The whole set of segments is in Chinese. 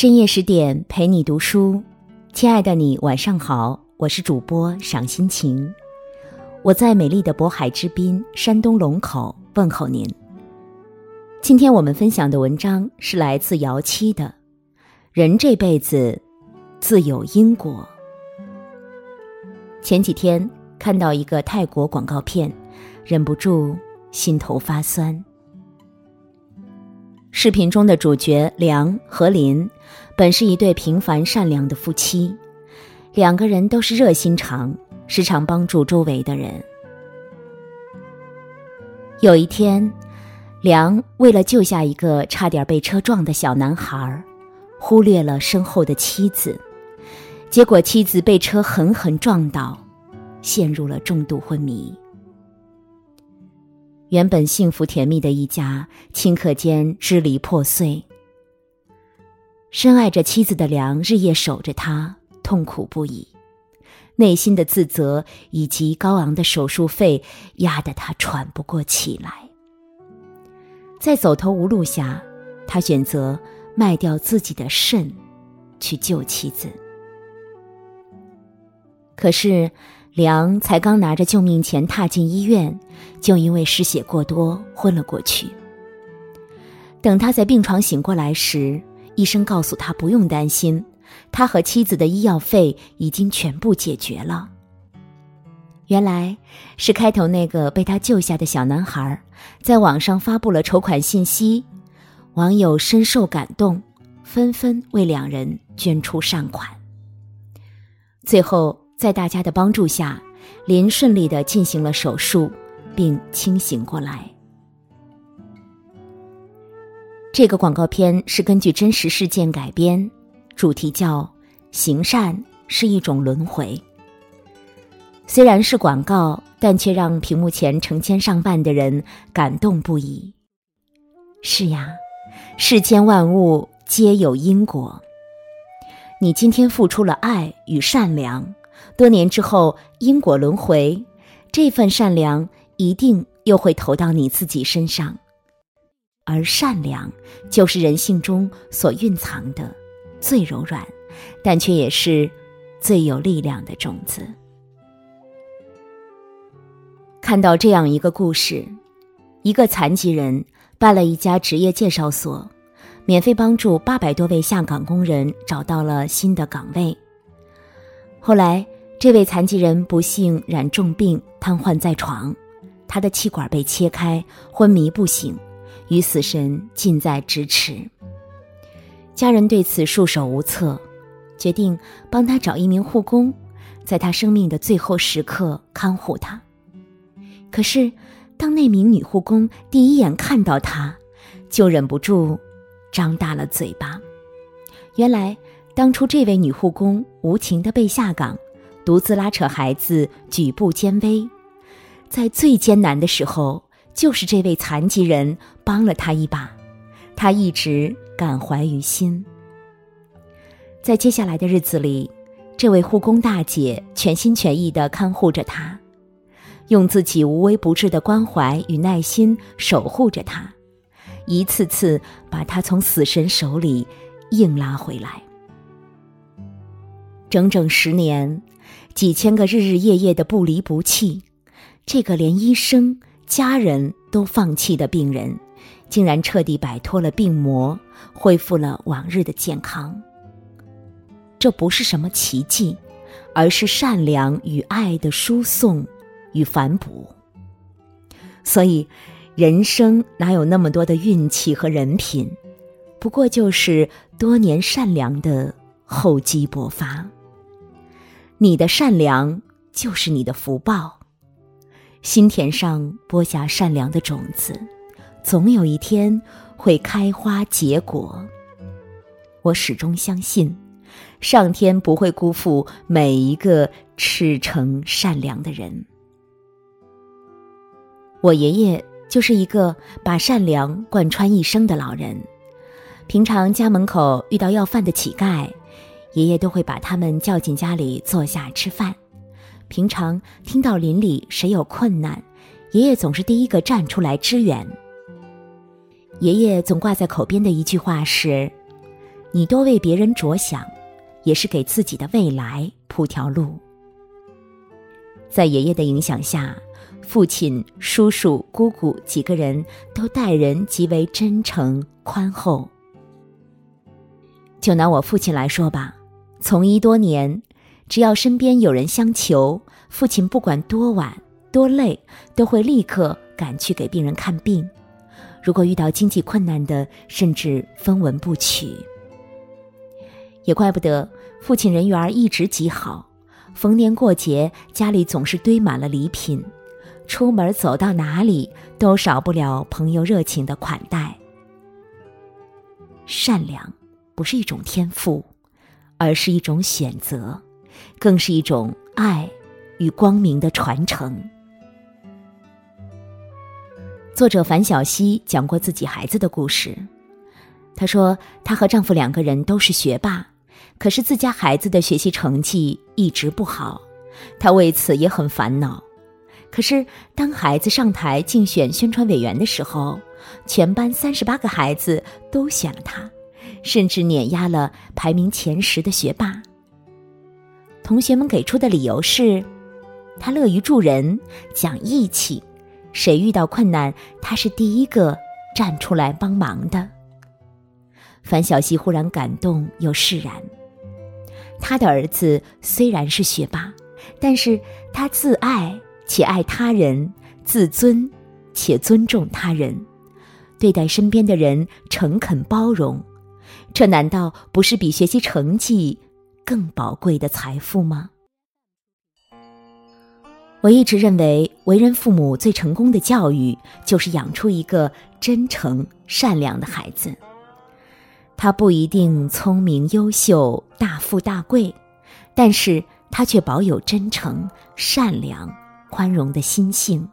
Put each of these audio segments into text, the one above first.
深夜十点陪你读书，亲爱的你晚上好，我是主播赏心情，我在美丽的渤海之滨山东龙口问候您。今天我们分享的文章是来自姚七的《人这辈子自有因果》。前几天看到一个泰国广告片，忍不住心头发酸。视频中的主角梁和林，本是一对平凡善良的夫妻，两个人都是热心肠，时常帮助周围的人。有一天，梁为了救下一个差点被车撞的小男孩，忽略了身后的妻子，结果妻子被车狠狠撞倒，陷入了重度昏迷。原本幸福甜蜜的一家，顷刻间支离破碎。深爱着妻子的梁日夜守着她，痛苦不已，内心的自责以及高昂的手术费压得他喘不过气来。在走投无路下，他选择卖掉自己的肾，去救妻子。可是。梁才刚拿着救命钱踏进医院，就因为失血过多昏了过去。等他在病床醒过来时，医生告诉他不用担心，他和妻子的医药费已经全部解决了。原来是开头那个被他救下的小男孩，在网上发布了筹款信息，网友深受感动，纷纷为两人捐出善款。最后。在大家的帮助下，林顺利的进行了手术，并清醒过来。这个广告片是根据真实事件改编，主题叫“行善是一种轮回”。虽然是广告，但却让屏幕前成千上万的人感动不已。是呀，世间万物皆有因果。你今天付出了爱与善良。多年之后，因果轮回，这份善良一定又会投到你自己身上，而善良就是人性中所蕴藏的最柔软，但却也是最有力量的种子。看到这样一个故事，一个残疾人办了一家职业介绍所，免费帮助八百多位下岗工人找到了新的岗位。后来，这位残疾人不幸染重病，瘫痪在床，他的气管被切开，昏迷不醒，与死神近在咫尺。家人对此束手无策，决定帮他找一名护工，在他生命的最后时刻看护他。可是，当那名女护工第一眼看到他，就忍不住张大了嘴巴。原来。当初这位女护工无情的被下岗，独自拉扯孩子，举步艰危，在最艰难的时候，就是这位残疾人帮了她一把，她一直感怀于心。在接下来的日子里，这位护工大姐全心全意的看护着她，用自己无微不至的关怀与耐心守护着她，一次次把她从死神手里硬拉回来。整整十年，几千个日日夜夜的不离不弃，这个连医生、家人都放弃的病人，竟然彻底摆脱了病魔，恢复了往日的健康。这不是什么奇迹，而是善良与爱的输送与反哺。所以，人生哪有那么多的运气和人品？不过就是多年善良的厚积薄发。你的善良就是你的福报，心田上播下善良的种子，总有一天会开花结果。我始终相信，上天不会辜负每一个赤诚善良的人。我爷爷就是一个把善良贯穿一生的老人，平常家门口遇到要饭的乞丐。爷爷都会把他们叫进家里坐下吃饭。平常听到邻里谁有困难，爷爷总是第一个站出来支援。爷爷总挂在口边的一句话是：“你多为别人着想，也是给自己的未来铺条路。在爷爷的影响下，父亲、叔叔、姑姑几个人都待人极为真诚宽厚。就拿我父亲来说吧，从医多年，只要身边有人相求，父亲不管多晚多累，都会立刻赶去给病人看病。如果遇到经济困难的，甚至分文不取。也怪不得父亲人缘一直极好，逢年过节家里总是堆满了礼品，出门走到哪里都少不了朋友热情的款待。善良。不是一种天赋，而是一种选择，更是一种爱与光明的传承。作者樊小西讲过自己孩子的故事。她说，她和丈夫两个人都是学霸，可是自家孩子的学习成绩一直不好，她为此也很烦恼。可是当孩子上台竞选宣传委员的时候，全班三十八个孩子都选了他。甚至碾压了排名前十的学霸。同学们给出的理由是，他乐于助人，讲义气，谁遇到困难，他是第一个站出来帮忙的。樊小溪忽然感动又释然。他的儿子虽然是学霸，但是他自爱且爱他人，自尊且尊重他人，对待身边的人诚恳包容。这难道不是比学习成绩更宝贵的财富吗？我一直认为，为人父母最成功的教育，就是养出一个真诚善良的孩子。他不一定聪明优秀、大富大贵，但是他却保有真诚、善良、宽容的心性。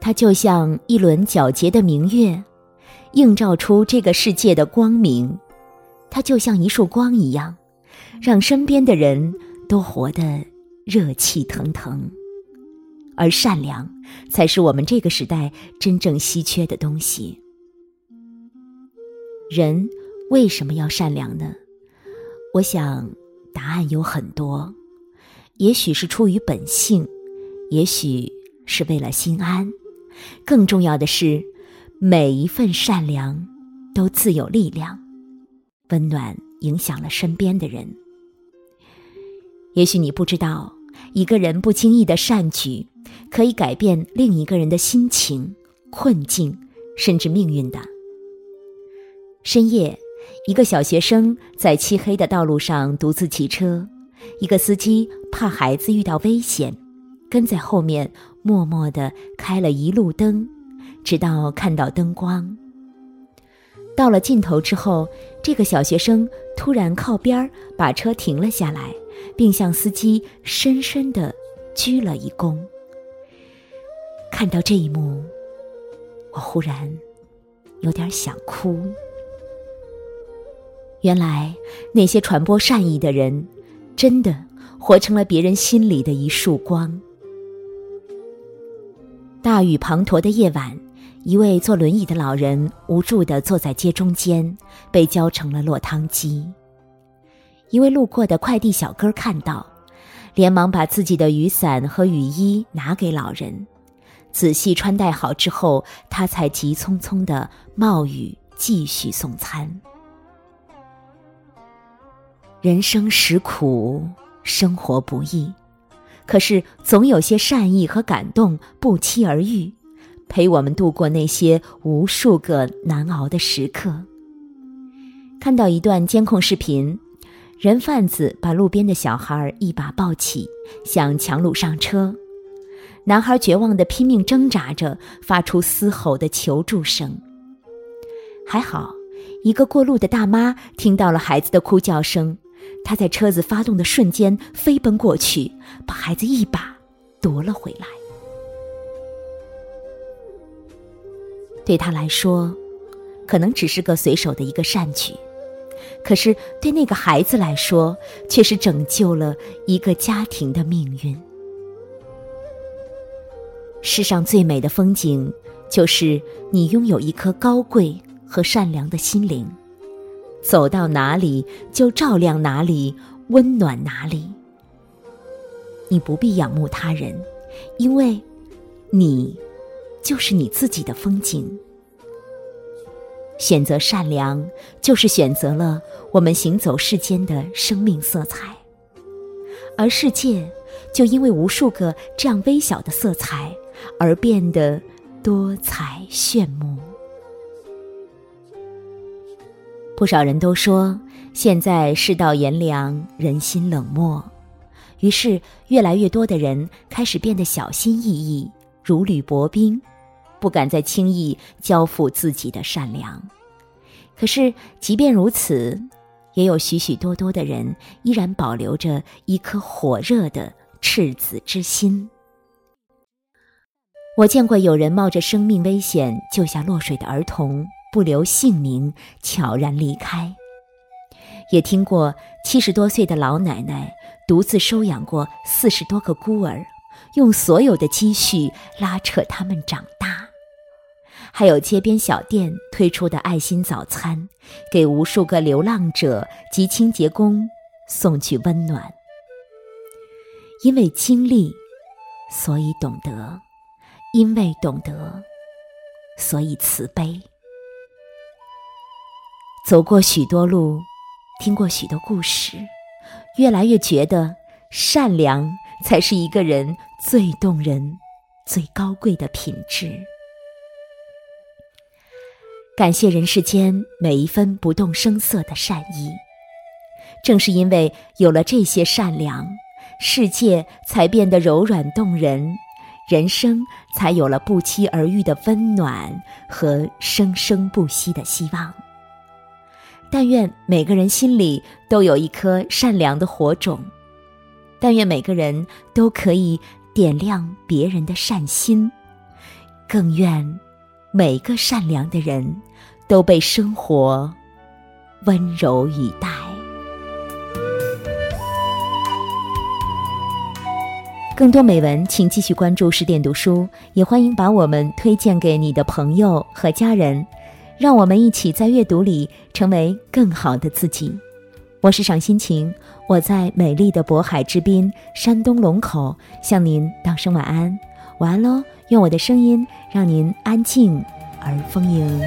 他就像一轮皎洁的明月。映照出这个世界的光明，它就像一束光一样，让身边的人都活得热气腾腾。而善良，才是我们这个时代真正稀缺的东西。人为什么要善良呢？我想，答案有很多。也许是出于本性，也许是为了心安，更重要的是。每一份善良，都自有力量，温暖影响了身边的人。也许你不知道，一个人不经意的善举，可以改变另一个人的心情、困境，甚至命运的。深夜，一个小学生在漆黑的道路上独自骑车，一个司机怕孩子遇到危险，跟在后面默默的开了一路灯。直到看到灯光，到了尽头之后，这个小学生突然靠边儿把车停了下来，并向司机深深的鞠了一躬。看到这一幕，我忽然有点想哭。原来那些传播善意的人，真的活成了别人心里的一束光。大雨滂沱的夜晚。一位坐轮椅的老人无助地坐在街中间，被浇成了落汤鸡。一位路过的快递小哥看到，连忙把自己的雨伞和雨衣拿给老人，仔细穿戴好之后，他才急匆匆地冒雨继续送餐。人生实苦，生活不易，可是总有些善意和感动不期而遇。陪我们度过那些无数个难熬的时刻。看到一段监控视频，人贩子把路边的小孩一把抱起，想强掳上车。男孩绝望的拼命挣扎着，发出嘶吼的求助声。还好，一个过路的大妈听到了孩子的哭叫声，她在车子发动的瞬间飞奔过去，把孩子一把夺了回来。对他来说，可能只是个随手的一个善举，可是对那个孩子来说，却是拯救了一个家庭的命运。世上最美的风景，就是你拥有一颗高贵和善良的心灵，走到哪里就照亮哪里，温暖哪里。你不必仰慕他人，因为，你，就是你自己的风景。选择善良，就是选择了我们行走世间的生命色彩，而世界就因为无数个这样微小的色彩而变得多彩炫目。不少人都说，现在世道炎凉，人心冷漠，于是越来越多的人开始变得小心翼翼，如履薄冰。不敢再轻易交付自己的善良，可是即便如此，也有许许多多的人依然保留着一颗火热的赤子之心。我见过有人冒着生命危险救下落水的儿童，不留姓名，悄然离开；也听过七十多岁的老奶奶独自收养过四十多个孤儿，用所有的积蓄拉扯他们长大。还有街边小店推出的爱心早餐，给无数个流浪者及清洁工送去温暖。因为经历，所以懂得；因为懂得，所以慈悲。走过许多路，听过许多故事，越来越觉得善良才是一个人最动人、最高贵的品质。感谢人世间每一分不动声色的善意，正是因为有了这些善良，世界才变得柔软动人，人生才有了不期而遇的温暖和生生不息的希望。但愿每个人心里都有一颗善良的火种，但愿每个人都可以点亮别人的善心，更愿。每个善良的人，都被生活温柔以待。更多美文，请继续关注十点读书，也欢迎把我们推荐给你的朋友和家人，让我们一起在阅读里成为更好的自己。我是赏心情，我在美丽的渤海之滨，山东龙口，向您道声晚安。晚安喽！用我的声音让您安静而丰盈。